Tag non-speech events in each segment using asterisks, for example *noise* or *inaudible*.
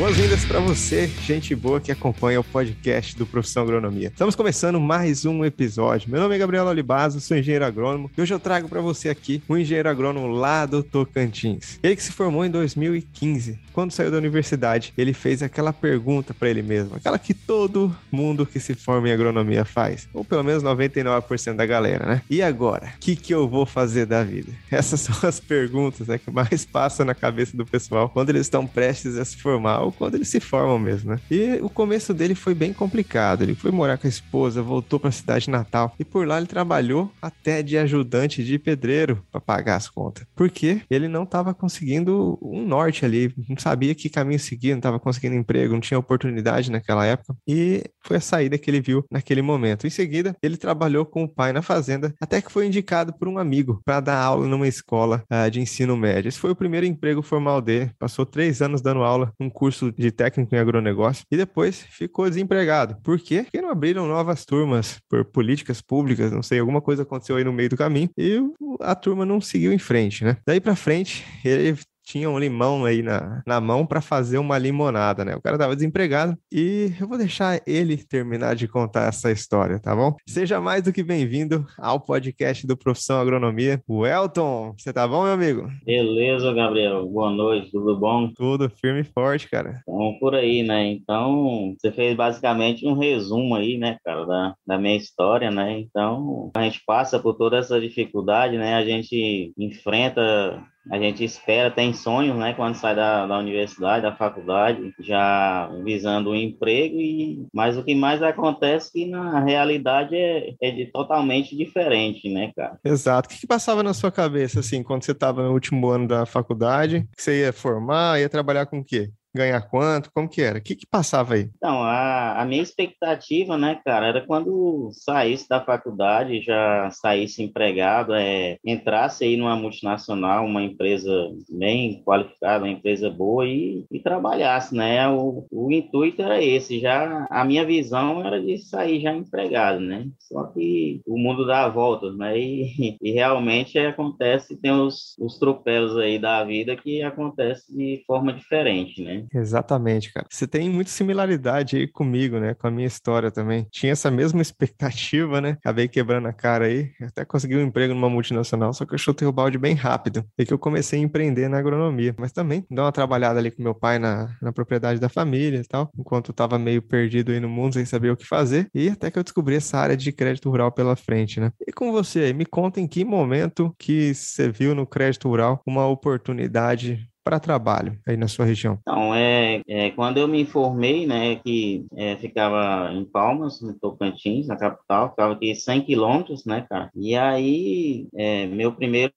Boas-vindas para você, gente boa que acompanha o podcast do Profissão Agronomia. Estamos começando mais um episódio. Meu nome é Gabriel Olibazo, sou engenheiro agrônomo e hoje eu trago para você aqui um engenheiro agrônomo lá do Tocantins. Ele que se formou em 2015. Quando saiu da universidade, ele fez aquela pergunta para ele mesmo, aquela que todo mundo que se forma em agronomia faz, ou pelo menos 99% da galera, né? E agora, o que, que eu vou fazer da vida? *laughs* Essas são as perguntas né, que mais passam na cabeça do pessoal quando eles estão prestes a se formar quando eles se formam mesmo, né? E o começo dele foi bem complicado. Ele foi morar com a esposa, voltou para a cidade natal e por lá ele trabalhou até de ajudante de pedreiro para pagar as contas. Porque ele não estava conseguindo um norte ali, não sabia que caminho seguir, não estava conseguindo emprego, não tinha oportunidade naquela época. E foi a saída que ele viu naquele momento. Em seguida, ele trabalhou com o pai na fazenda, até que foi indicado por um amigo para dar aula numa escola uh, de ensino médio. Esse foi o primeiro emprego formal dele. Passou três anos dando aula num curso de técnico em agronegócio e depois ficou desempregado. Por quê? Porque não abriram novas turmas por políticas públicas, não sei, alguma coisa aconteceu aí no meio do caminho e a turma não seguiu em frente, né? Daí para frente, ele tinha um limão aí na, na mão para fazer uma limonada, né? O cara tava desempregado e eu vou deixar ele terminar de contar essa história, tá bom? Seja mais do que bem-vindo ao podcast do Profissão Agronomia. O Elton, você tá bom, meu amigo? Beleza, Gabriel. Boa noite, tudo bom? Tudo firme e forte, cara. Então, por aí, né? Então, você fez basicamente um resumo aí, né, cara, da, da minha história, né? Então, a gente passa por toda essa dificuldade, né? A gente enfrenta a gente espera, tem sonhos, né, quando sai da, da universidade, da faculdade, já visando o um emprego, e, mas o que mais acontece é que na realidade é, é de totalmente diferente, né, cara? Exato. O que, que passava na sua cabeça, assim, quando você estava no último ano da faculdade, que você ia formar, ia trabalhar com o quê? Ganhar quanto? Como que era? O que que passava aí? Então, a, a minha expectativa, né, cara, era quando saísse da faculdade, já saísse empregado, é, entrasse aí numa multinacional, uma empresa bem qualificada, uma empresa boa e, e trabalhasse, né? O, o intuito era esse, já a minha visão era de sair já empregado, né? Só que o mundo dá voltas, né? E, *laughs* e realmente acontece, tem os, os tropelos aí da vida que acontece de forma diferente, né? Exatamente, cara. Você tem muita similaridade aí comigo, né? Com a minha história também. Tinha essa mesma *laughs* expectativa, né? Acabei quebrando a cara aí. Até consegui um emprego numa multinacional, só que eu chutei o balde bem rápido. E que eu comecei a empreender na agronomia. Mas também dei uma trabalhada ali com meu pai na, na propriedade da família e tal. Enquanto eu tava meio perdido aí no mundo, sem saber o que fazer. E até que eu descobri essa área de crédito rural pela frente, né? E com você aí, me conta em que momento que você viu no crédito rural uma oportunidade para trabalho aí na sua região? Então, é, é quando eu me informei, né, que é, ficava em Palmas, no Tocantins, na capital, ficava aqui 100 quilômetros, né, cara? E aí, é, meu primeiro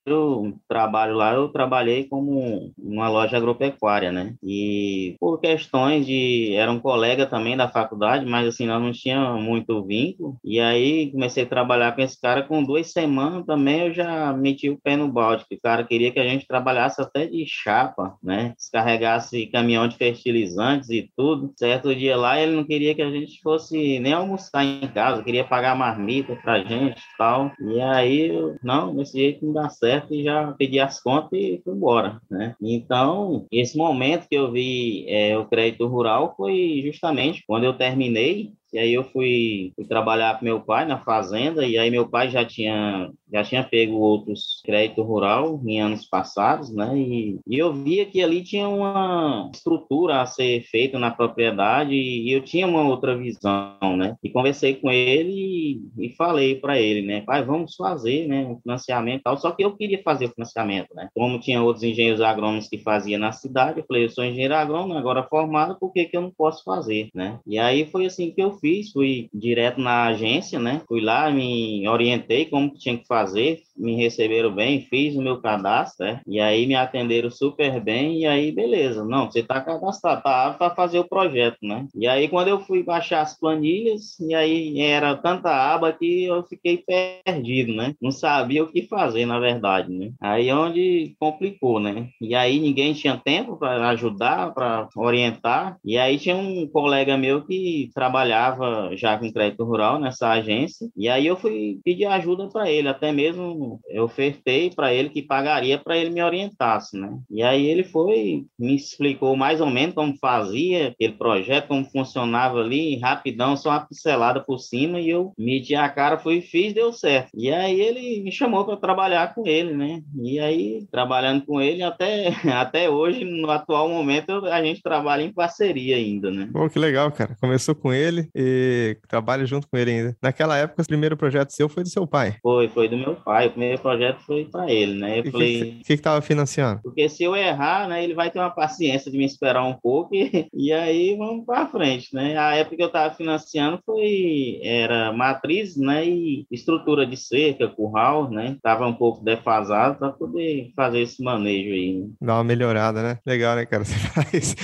trabalho lá, eu trabalhei como uma loja agropecuária, né? E por questões de... Era um colega também da faculdade, mas assim, nós não tinha muito vínculo. E aí, comecei a trabalhar com esse cara, com duas semanas também eu já meti o pé no balde, que o cara queria que a gente trabalhasse até de chapa, né? Descarregasse caminhão de fertilizantes e tudo. Certo dia lá, ele não queria que a gente fosse nem almoçar em casa, queria pagar marmita pra gente e tal. E aí, não, desse jeito não dá certo e já pedi as contas e fui embora, né? Então, esse momento que eu vi é, o crédito rural foi justamente quando eu terminei e aí eu fui, fui, trabalhar com meu pai na fazenda, e aí meu pai já tinha, já tinha pego outros crédito rural em anos passados, né? E, e eu via que ali tinha uma estrutura a ser feita na propriedade, e eu tinha uma outra visão, né? E conversei com ele e, e falei para ele, né? Pai, vamos fazer, né? Um financiamento e tal. Só que eu queria fazer o financiamento, né? Como tinha outros engenheiros agrônomos que faziam na cidade, eu falei, eu sou engenheiro agrônomo, agora formado, por que, que eu não posso fazer, né? E aí foi assim que eu fiz, fui direto na agência, né? Fui lá, me orientei como tinha que fazer, me receberam bem, fiz o meu cadastro, né? E aí me atenderam super bem, e aí beleza, não, você tá cadastrado, tá para fazer o projeto, né? E aí quando eu fui baixar as planilhas, e aí era tanta aba que eu fiquei perdido, né? Não sabia o que fazer, na verdade, né? Aí é onde complicou, né? E aí ninguém tinha tempo para ajudar, para orientar, e aí tinha um colega meu que trabalhava já com crédito rural nessa agência, e aí eu fui pedir ajuda para ele, até mesmo eu, eu ofertei para ele que pagaria para ele me orientasse, né? E aí ele foi, me explicou mais ou menos como fazia aquele projeto, como funcionava ali, rapidão, só uma pincelada por cima, e eu meti a cara, fui e fiz, deu certo. E aí ele me chamou para trabalhar com ele, né? E aí, trabalhando com ele, até, *laughs* até hoje, no atual momento, a gente trabalha em parceria ainda, né? Pô, que legal, cara. Começou com ele e trabalha junto com ele ainda. Naquela época, o primeiro projeto seu foi do seu pai? Foi, foi do meu pai. Primeiro projeto foi para ele, né? Eu e falei... O que, que, que tava financiando? Porque se eu errar, né, ele vai ter uma paciência de me esperar um pouco *laughs* e, e aí vamos para frente, né? A época que eu tava financiando foi... Era matriz, né? E estrutura de cerca, curral, né? Tava um pouco defasado para poder fazer esse manejo aí. Né? Dá uma melhorada, né? Legal, né, cara? *laughs* Você faz...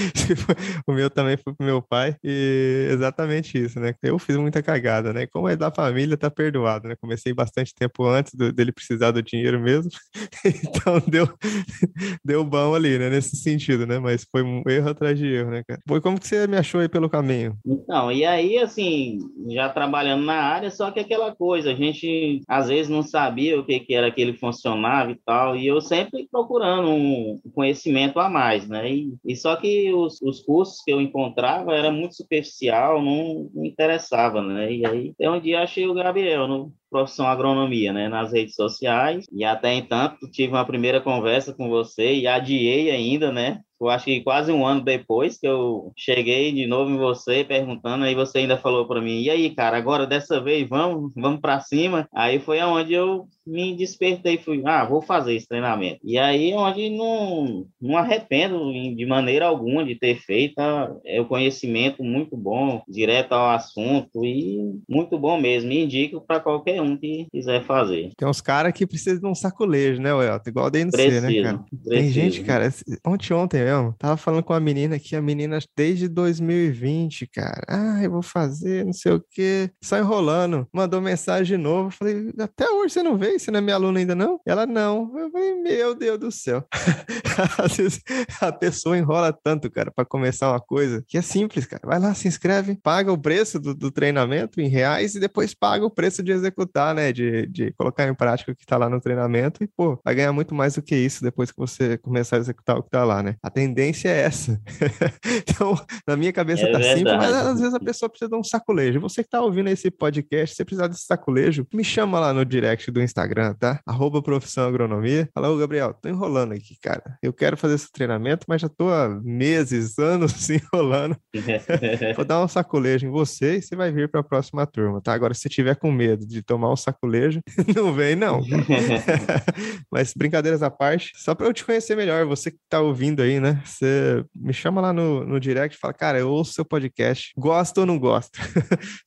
o meu também foi pro meu pai e exatamente isso, né? Eu fiz muita cagada, né? Como é da família, tá perdoado, né? Comecei bastante tempo antes do, dele precisar do dinheiro mesmo, *laughs* então deu, deu bom ali, né? Nesse sentido, né? Mas foi um erro atrás de erro, né, cara? Foi como que você me achou aí pelo caminho? Então, e aí, assim, já trabalhando na área, só que aquela coisa, a gente às vezes não sabia o que, que era aquele funcionava e tal, e eu sempre procurando um conhecimento a mais, né? E, e só que os, os cursos que eu encontrava era muito superficial, não, não interessava, né? E aí, até um dia achei o Gabriel no profissão agronomia, né, nas redes sociais, e até então tive uma primeira conversa com você e adiei ainda, né, eu acho que quase um ano depois que eu cheguei de novo em você perguntando, aí você ainda falou para mim, e aí, cara, agora dessa vez vamos, vamos para cima. Aí foi aonde eu me despertei, fui, ah, vou fazer esse treinamento. E aí é onde não, não arrependo de maneira alguma de ter feito, tá? é o conhecimento muito bom, direto ao assunto e muito bom mesmo. E indico para qualquer um que quiser fazer. Tem uns caras que precisam de um sacolejo, né, Welton? Igual a DNC, Preciso, né, cara? Preciso. Tem gente, cara, ontem, ontem mesmo, tava falando com a menina que a menina desde 2020, cara, ah, eu vou fazer não sei o quê, só enrolando. Mandou mensagem de novo, falei, até hoje você não veio? Você não é minha aluna ainda não? ela, não. Eu falei, meu Deus do céu. *laughs* Às vezes a pessoa enrola tanto, cara, para começar uma coisa que é simples, cara. Vai lá, se inscreve, paga o preço do, do treinamento em reais e depois paga o preço de executar, né? De, de colocar em prática o que tá lá no treinamento e, pô, vai ganhar muito mais do que isso depois que você começar a executar o que tá lá, né? A tendência é essa. *laughs* então, na minha cabeça é tá verdade. simples, mas às vezes a pessoa precisa de um sacolejo. Você que tá ouvindo esse podcast, se precisar desse sacolejo, me chama lá no direct do Instagram Instagram, tá? Arroba Profissão Agronomia. Fala, ô Gabriel, tô enrolando aqui, cara. Eu quero fazer esse treinamento, mas já tô há meses, *laughs* anos enrolando. *laughs* Vou dar um sacolejo em você e você vai vir para a próxima turma, tá? Agora, se tiver com medo de tomar um sacolejo, *laughs* não vem, não. mas brincadeiras à parte, só para eu te conhecer melhor, você que tá ouvindo aí, né? Você me chama lá no, no direct e fala, cara, eu ouço seu podcast, gosto ou não gosto?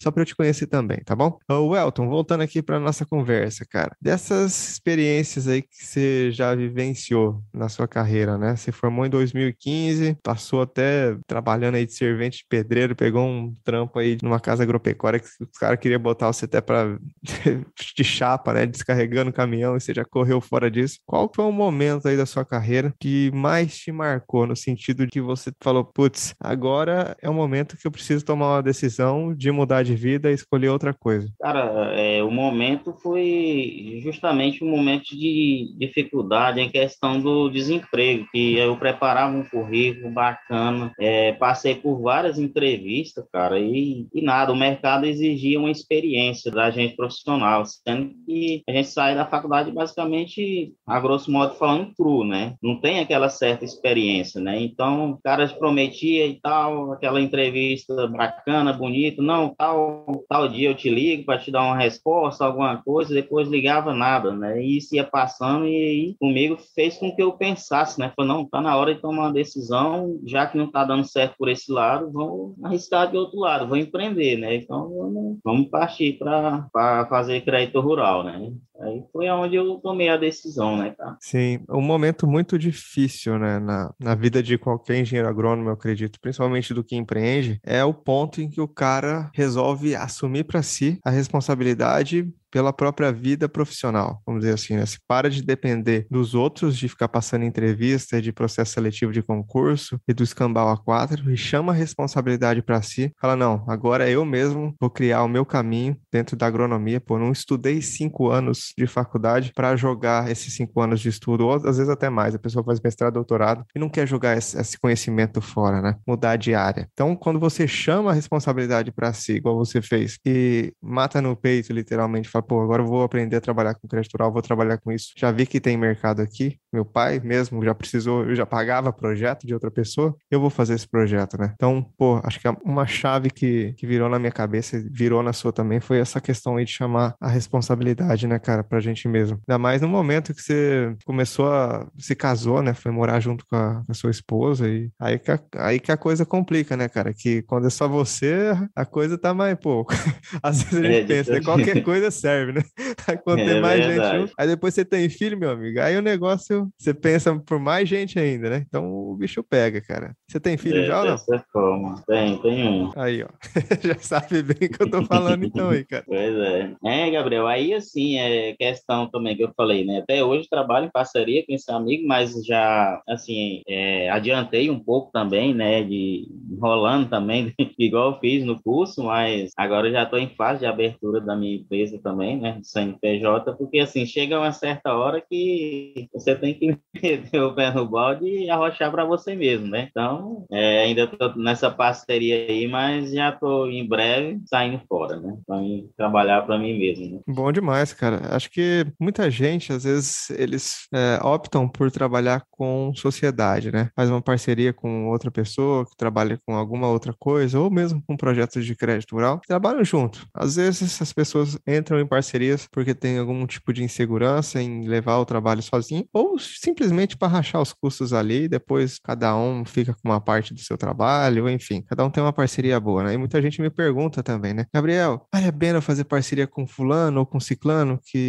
só para eu te conhecer também, tá bom? O Elton, voltando aqui para nossa conversa, cara dessas experiências aí que você já vivenciou na sua carreira, né? Você formou em 2015, passou até trabalhando aí de servente de pedreiro, pegou um trampo aí numa casa agropecuária que os caras queriam botar você até para *laughs* de chapa, né? Descarregando o caminhão e você já correu fora disso. Qual foi o momento aí da sua carreira que mais te marcou no sentido de você falou, putz, agora é o momento que eu preciso tomar uma decisão de mudar de vida e escolher outra coisa? Cara, é, o momento foi justamente um momento de dificuldade em questão do desemprego, que eu preparava um currículo bacana, é, passei por várias entrevistas, cara, e, e nada, o mercado exigia uma experiência da gente profissional, sendo que a gente sai da faculdade basicamente, a grosso modo falando, cru, né? Não tem aquela certa experiência, né? Então, o cara prometia e tal, aquela entrevista bacana, bonita, não, tal, tal dia eu te ligo para te dar uma resposta, alguma coisa, depois ligava nada, né? E isso ia passando e aí comigo fez com que eu pensasse, né? Falei, não, tá na hora de tomar uma decisão, já que não tá dando certo por esse lado, vamos arriscar de outro lado, vou empreender, né? Então vamos, vamos partir para fazer crédito rural, né? Aí foi onde eu tomei a decisão, né, cara? Sim, um momento muito difícil, né, na, na vida de qualquer engenheiro agrônomo, eu acredito, principalmente do que empreende, é o ponto em que o cara resolve assumir para si a responsabilidade pela própria vida profissional, vamos dizer assim, né? Se para de depender dos outros, de ficar passando entrevista, de processo seletivo de concurso e do escambau a quatro, e chama a responsabilidade para si, fala, não, agora eu mesmo vou criar o meu caminho dentro da agronomia, pô, não estudei cinco anos de faculdade para jogar esses cinco anos de estudo, ou às vezes até mais. A pessoa faz mestrado, doutorado e não quer jogar esse, conhecimento fora, né? Mudar de área. Então, quando você chama a responsabilidade para si, igual você fez, e mata no peito, literalmente, fala, pô, agora eu vou aprender a trabalhar com crédito rural, vou trabalhar com isso. Já vi que tem mercado aqui. Meu pai mesmo já precisou, eu já pagava projeto de outra pessoa, eu vou fazer esse projeto, né? Então, pô, acho que uma chave que, que virou na minha cabeça, virou na sua também, foi essa questão aí de chamar a responsabilidade, né, cara, pra gente mesmo. Ainda mais no momento que você começou a. se casou, né? Foi morar junto com a, com a sua esposa, e aí que, a, aí que a coisa complica, né, cara? Que quando é só você, a coisa tá mais, pô. *laughs* Às vezes a gente é, pensa, né? qualquer coisa serve, né? *laughs* Aí quando é, tem mais verdade. gente. Aí depois você tem filho, meu amigo, aí o negócio, você pensa por mais gente ainda, né? Então o bicho pega, cara. Você tem filho é, já ou não? Forma. Tem, tem um. Aí, ó. *laughs* já sabe bem o que eu tô falando então aí, cara. Pois é. É, Gabriel, aí assim, é questão também que eu falei, né? Até hoje trabalho em parceria com esse amigo, mas já, assim, é, adiantei um pouco também, né? De rolando também, *laughs* igual eu fiz no curso, mas agora já estou em fase de abertura da minha empresa também, né? Do CNPJ, porque assim, chega uma certa hora que você tem que *laughs* meter o pé no balde e arrochar para você mesmo, né? Então, é, ainda estou nessa parceria aí, mas já estou em breve saindo fora, né? Para trabalhar para mim mesmo. Né? Bom demais, cara. Acho que muita gente, às vezes, eles é, optam por trabalhar com sociedade, né? Faz uma parceria com outra pessoa que trabalha com alguma outra coisa, ou mesmo com projetos de crédito rural, trabalham junto. Às vezes as pessoas entram em parcerias porque tem algum tipo de insegurança em levar o trabalho sozinho, ou simplesmente para rachar os custos ali, depois cada um fica com uma parte do seu trabalho, enfim, cada um tem uma parceria boa, né? E muita gente me pergunta também, né? Gabriel, vale a pena fazer parceria com fulano ou com ciclano, que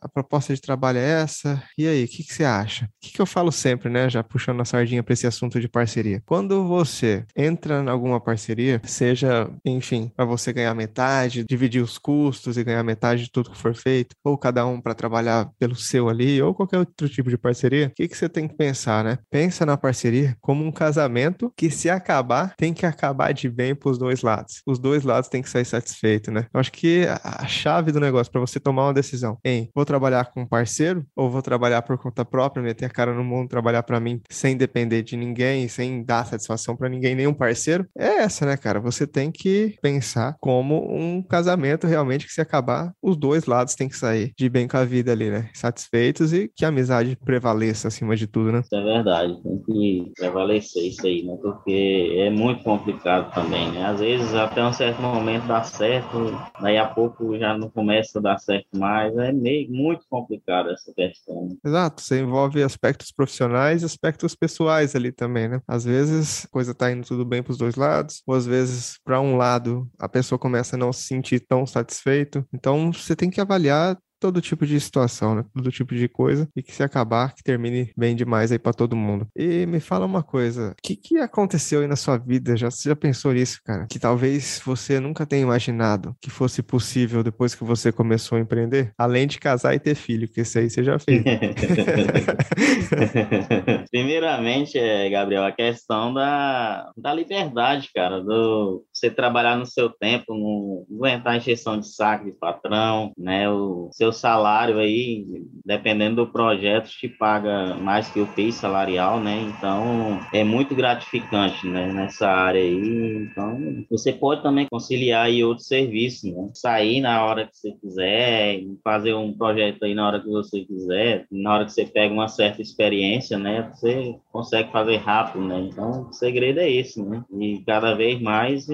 a proposta de trabalho é essa? E aí, o que, que você acha? O que, que eu falo sempre, né? Já puxando a sardinha para esse assunto de parceria. Quando você entra em alguma parceria, seja, enfim, para você ganhar metade, dividir os custos e ganhar metade de tudo que for feito, ou cada um para trabalhar pelo seu ali, ou qualquer outro tipo de parceria, o que, que você tem que pensar, né? Pensa na parceria como um casamento que, se acabar, tem que acabar de bem para os dois lados. Os dois lados têm que sair satisfeitos, né? Eu acho que a chave do negócio para você tomar uma decisão em vou trabalhar com um parceiro ou vou trabalhar por conta própria, meter a cara no mundo, trabalhar para mim sem depender de ninguém, sem dar satisfação para ninguém, nenhum parceiro, é essa, né, cara? Você tem que pensar como um casamento realmente que se acabar, os dois lados têm que sair de bem com a vida ali, né? Satisfeitos e que a amizade prevaleça acima de tudo, né? Isso é verdade, tem que prevalecer isso aí, né? Porque é muito complicado também, né? Às vezes até um certo momento dá certo, daí a pouco já não começa a dar certo mais, é meio muito complicado essa questão. Né? Exato, você envolve aspectos profissionais e aspectos pessoais ali também, né? Às vezes a coisa tá indo tudo bem para os dois lados, ou às vezes para um lado a pessoa começa a não se sentir tão satisfeito. Então você tem que avaliar todo tipo de situação, né? Todo tipo de coisa e que se acabar, que termine bem demais aí para todo mundo. E me fala uma coisa, o que, que aconteceu aí na sua vida? Já, você já pensou nisso, cara? Que talvez você nunca tenha imaginado que fosse possível depois que você começou a empreender? Além de casar e ter filho, que isso aí você já fez. *laughs* *laughs* Primeiramente, é, Gabriel, a questão da, da liberdade, cara, do você trabalhar no seu tempo, não aguentar a injeção de saco de patrão, né? O seu salário aí, dependendo do projeto, te paga mais que o PIB salarial, né? Então, é muito gratificante, né? Nessa área aí. Então, você pode também conciliar aí outros serviços, né? Sair na hora que você quiser, fazer um projeto aí na hora que você quiser, na hora que você pega uma certa experiência, né? Você consegue fazer rápido, né? Então, o segredo é esse, né? E cada vez mais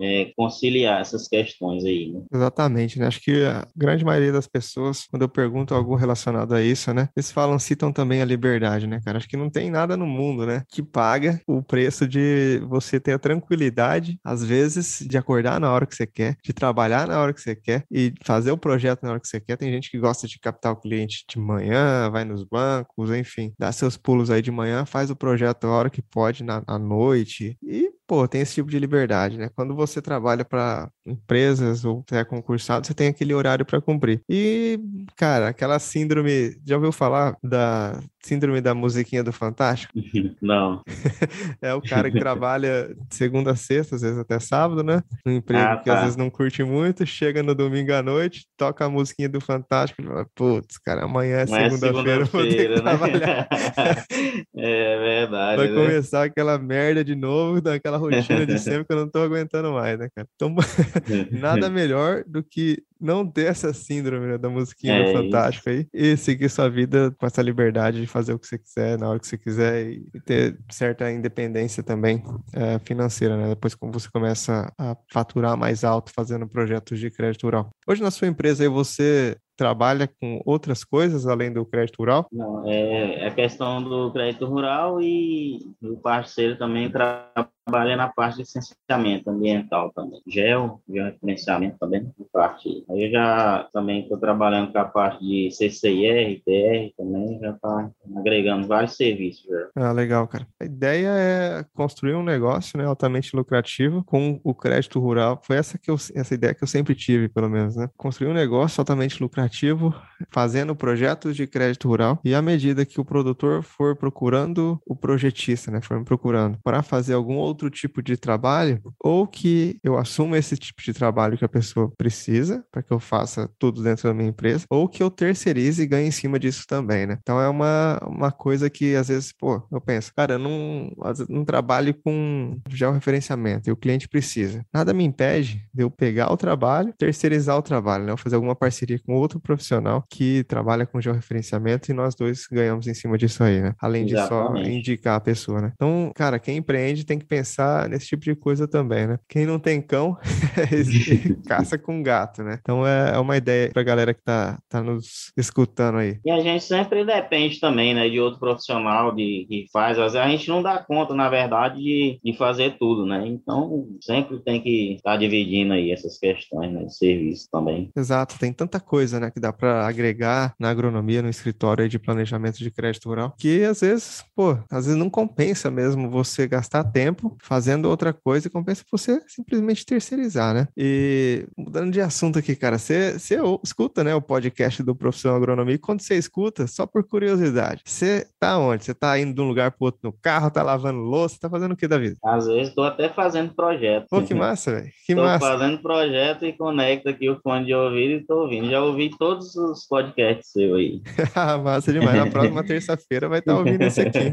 é, conciliar essas questões aí, né? Exatamente, né? Acho que a grande maioria das pessoas quando eu pergunto algo relacionado a isso, né? Eles falam, citam também a liberdade, né, cara? Acho que não tem nada no mundo, né, que paga o preço de você ter a tranquilidade, às vezes, de acordar na hora que você quer, de trabalhar na hora que você quer e fazer o projeto na hora que você quer. Tem gente que gosta de captar o cliente de manhã, vai nos bancos, enfim, dá seus pulos aí de manhã, faz o projeto a hora que pode, na, noite e pô, tem esse tipo de liberdade, né? Quando você trabalha para empresas ou é concursado, você tem aquele horário para cumprir. E, cara, aquela síndrome, já ouviu falar da síndrome da musiquinha do Fantástico? *laughs* Não. *laughs* é o cara que trabalha de segunda a sexta, às vezes até sábado, né? No emprego ah, tá. que às tá. vezes não curte muito, chega no domingo à noite, toca a musiquinha do Fantástico e fala, putz, cara, amanhã é segunda-feira, segunda vou ter que né? trabalhar. *laughs* é verdade. Vai né? começar aquela merda de novo, daquela rotina de sempre que eu não tô aguentando mais, né, cara? Então, *laughs* nada *laughs* melhor do que não ter essa síndrome né, da musiquinha é Fantástico aí e seguir sua vida com essa liberdade de fazer o que você quiser, na hora que você quiser e, ter certa independência também é, financeira, né? Depois como você começa a faturar mais alto fazendo projetos de crédito rural. Hoje na sua empresa aí você trabalha com outras coisas além do crédito rural? Não, é a é questão do crédito rural e o parceiro também trabalha na parte de licenciamento ambiental também. GEO, georreferenciamento também, parte. Aí eu já também estou trabalhando com a parte de CCIR, PR também, já está agregando vários serviços. Já. Ah, legal, cara. A ideia é construir um negócio né, altamente lucrativo com o crédito rural. Foi essa, que eu, essa ideia que eu sempre tive, pelo menos, né? Construir um negócio altamente lucrativo fazendo projetos de crédito rural, e à medida que o produtor for procurando o projetista, né, for me procurando para fazer algum outro tipo de trabalho, ou que eu assuma esse tipo de trabalho que a pessoa precisa, para que eu faça tudo dentro da minha empresa, ou que eu terceirize e ganhe em cima disso também, né? Então é uma, uma coisa que às vezes, pô, eu penso, cara, eu não, não trabalho com georreferenciamento e o cliente precisa. Nada me impede de eu pegar o trabalho, terceirizar o trabalho, né? Eu fazer alguma parceria com outro outro profissional que trabalha com georreferenciamento e nós dois ganhamos em cima disso aí, né? Além de Exatamente. só indicar a pessoa, né? Então, cara, quem empreende tem que pensar nesse tipo de coisa também, né? Quem não tem cão, *laughs* *laughs* caça com gato, né? Então é, é uma ideia pra galera que tá, tá nos escutando aí. E a gente sempre depende também, né, de outro profissional de, que faz. Às vezes a gente não dá conta, na verdade, de, de fazer tudo, né? Então, sempre tem que estar tá dividindo aí essas questões, né, de serviço também. Exato, tem tanta coisa, né, que dá para agregar na agronomia, no escritório de planejamento de crédito rural, que às vezes, pô, às vezes não compensa mesmo você gastar tempo fazendo outra coisa, compensa você simplesmente terceirizar, né? E mudando de assunto aqui, cara, você, você escuta, né, o podcast do Profissão Agronomia, e quando você escuta, só por curiosidade, você tá onde? Você tá indo de um lugar pro outro no carro, tá lavando louça, tá fazendo o que da vida? Às vezes tô até fazendo projeto. Pô, que massa, velho. Que tô massa. fazendo projeto e conecto aqui o fone de ouvido e tô ouvindo. Já ouvi todos os podcasts seu aí. *laughs* Massa demais. Na próxima terça-feira vai estar ouvindo esse aqui. *laughs*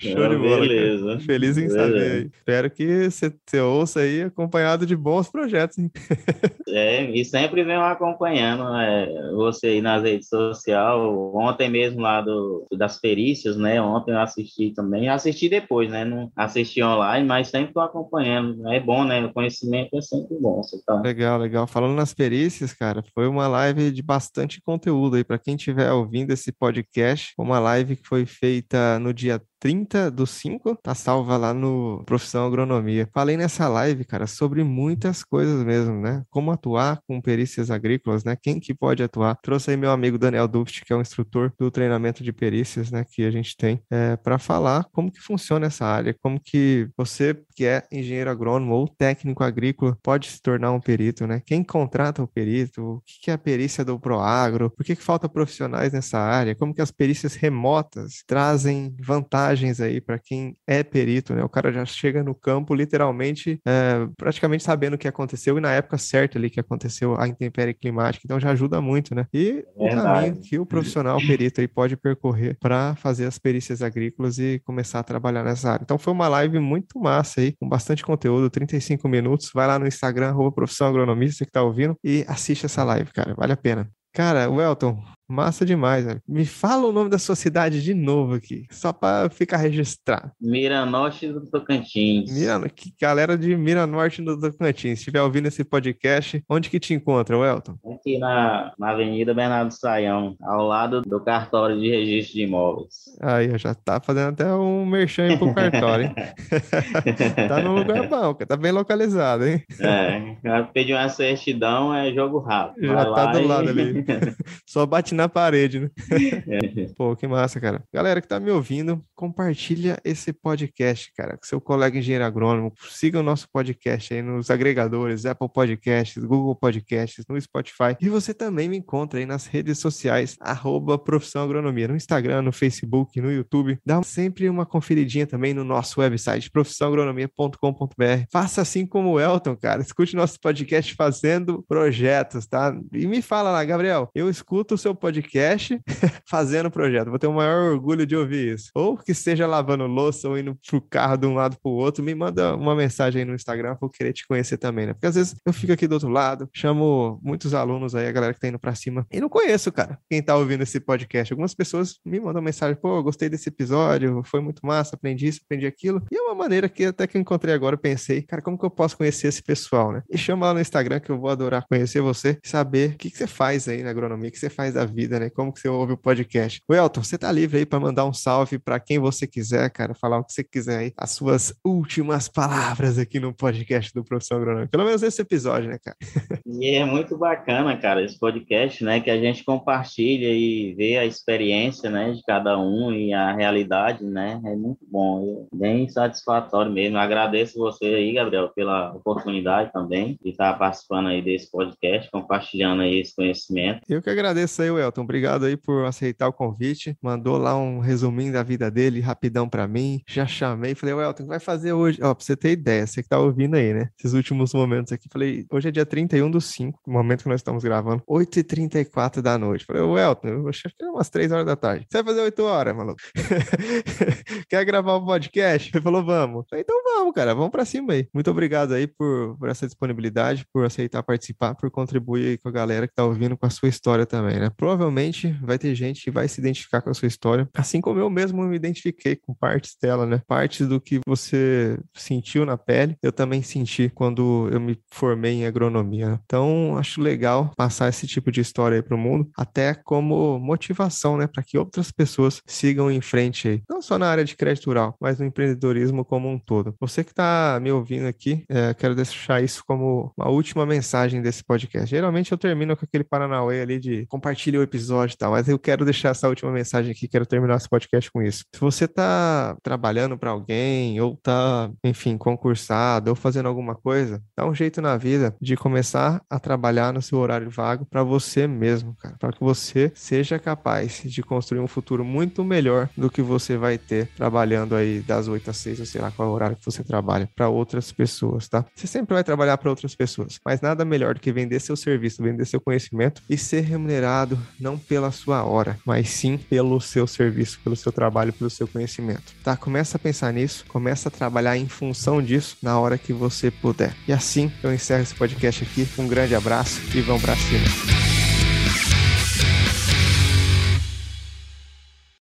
Show de bola. Beleza. Feliz em beleza. saber. Espero que você ouça aí acompanhado de bons projetos. Hein? é, e sempre venho acompanhando né, você aí nas redes sociais. Ontem mesmo lá do, das perícias, né? Ontem eu assisti também. Assisti depois, né? Não assisti online, mas sempre estou acompanhando. É bom, né? O conhecimento é sempre bom. Você tá... Legal, legal. Falando nas perícias, cara. Foi uma live de bastante conteúdo aí para quem estiver ouvindo esse podcast. Uma live que foi feita no dia 30 do 5, tá salva lá no Profissão Agronomia. Falei nessa live, cara, sobre muitas coisas mesmo, né? Como atuar com perícias agrícolas, né? Quem que pode atuar? Trouxe aí meu amigo Daniel Duft, que é um instrutor do treinamento de perícias, né? Que a gente tem, é, para falar como que funciona essa área, como que você que é engenheiro agrônomo ou técnico agrícola pode se tornar um perito, né? Quem contrata o perito? O que, que é a perícia do Proagro? Por que, que falta profissionais nessa área? Como que as perícias remotas trazem vantagem vantagens aí para quem é perito, né? O cara já chega no campo literalmente é, praticamente sabendo o que aconteceu e na época certa ali que aconteceu a intempérie climática, então já ajuda muito, né? E o caminho que o profissional perito aí pode percorrer para fazer as perícias agrícolas e começar a trabalhar nessa área. Então foi uma live muito massa aí, com bastante conteúdo, 35 minutos. Vai lá no Instagram, arroba profissão agronomista que tá ouvindo e assiste essa live, cara, vale a pena. Cara, Welton, Massa demais, velho. Me fala o nome da sua cidade de novo aqui, só para ficar registrado. Miranorte do Tocantins. Mirano, que galera de Miranorte do Tocantins, se estiver ouvindo esse podcast, onde que te encontra, Welton? Aqui na, na Avenida Bernardo Saião, ao lado do cartório de registro de imóveis. Aí, já tá fazendo até um merchan aí pro cartório, hein? *laughs* tá no lugar bom, tá bem localizado, hein? É, pedir uma certidão é jogo rápido. Já tá do e... lado ali. *laughs* Só bate na parede, né? *laughs* É. Pô, que massa, cara. Galera que tá me ouvindo, compartilha esse podcast, cara, com seu colega engenheiro agrônomo. Siga o nosso podcast aí nos agregadores, Apple Podcasts, Google Podcasts, no Spotify. E você também me encontra aí nas redes sociais, arroba Profissão Agronomia, no Instagram, no Facebook, no YouTube. Dá sempre uma conferidinha também no nosso website, profissãoagronomia.com.br. Faça assim como o Elton, cara. Escute nosso podcast fazendo projetos, tá? E me fala lá, Gabriel, eu escuto o seu podcast *laughs* fazendo projeto. Vou ter o maior orgulho de ouvir isso. Ou que esteja lavando louça ou indo pro carro de um lado pro outro, me manda uma mensagem aí no Instagram, vou querer te conhecer também, né? Porque às vezes eu fico aqui do outro lado, chamo muitos alunos aí, a galera que tá indo pra cima, e não conheço, cara, quem tá ouvindo esse podcast. Algumas pessoas me mandam mensagem, pô, gostei desse episódio, foi muito massa, aprendi isso, aprendi aquilo. E é uma maneira que até que eu encontrei agora, pensei, cara, como que eu posso conhecer esse pessoal, né? E chama lá no Instagram que eu vou adorar conhecer você, saber o que, que você faz aí na agronomia, o que você faz da vida, né? Como que você ouve o podcast. O Elton, você tá livre aí para mandar um salve para quem você quiser, cara, falar o que você quiser aí, as suas últimas palavras aqui no podcast do Profissão Agronômica. Pelo menos esse episódio, né, cara? *laughs* E é muito bacana, cara, esse podcast, né, que a gente compartilha e vê a experiência, né, de cada um e a realidade, né, é muito bom, é bem satisfatório mesmo. agradeço você aí, Gabriel, pela oportunidade também de estar participando aí desse podcast, compartilhando aí esse conhecimento. Eu que agradeço aí, Welton. Obrigado aí por aceitar o convite. Mandou lá um resuminho da vida dele rapidão para mim. Já chamei, falei, Welton, o que vai fazer hoje? Ó, pra você ter ideia, você que tá ouvindo aí, né? Esses últimos momentos aqui. Falei, hoje é dia 31 do 5, momento que nós estamos gravando, 8h34 da noite. Falei, Welton, eu acho que é umas 3 horas da tarde. Você vai fazer 8 horas, maluco? *laughs* Quer gravar um podcast? Ele falou, vamos. Falei, então vamos, cara, vamos para cima aí. Muito obrigado aí por, por essa disponibilidade, por aceitar participar, por contribuir com a galera que tá ouvindo com a sua história também, né? Provavelmente vai ter gente que vai se identificar com a sua história, assim como eu mesmo me identifiquei com partes dela, né? Partes do que você sentiu na pele, eu também senti quando eu me formei em agronomia. Então, acho legal passar esse tipo de história aí pro mundo, até como motivação, né, para que outras pessoas sigam em frente aí, não só na área de crédito rural, mas no empreendedorismo como um todo. Você que está me ouvindo aqui, é, quero deixar isso como uma última mensagem desse podcast. Geralmente eu termino com aquele Paranauê ali de compartilhe o episódio e tal, mas eu quero deixar essa última mensagem aqui, quero terminar esse podcast com isso. Se você está trabalhando para alguém, ou está, enfim, concursado, ou fazendo alguma coisa, dá um jeito na vida de começar a trabalhar no seu horário vago para você mesmo, cara, para que você seja capaz de construir um futuro muito melhor do que você vai ter trabalhando aí das 8 às 6, ou sei lá qual é o horário que você trabalha, para outras pessoas, tá? Você sempre vai trabalhar para outras pessoas, mas nada melhor do que vender seu serviço, vender seu conhecimento e ser remunerado não pela sua hora, mas sim pelo seu serviço, pelo seu trabalho, pelo seu conhecimento, tá? Começa a pensar nisso, começa a trabalhar em função disso na hora que você puder. E assim eu encerro esse podcast aqui. Um grande abraço e vão para cima.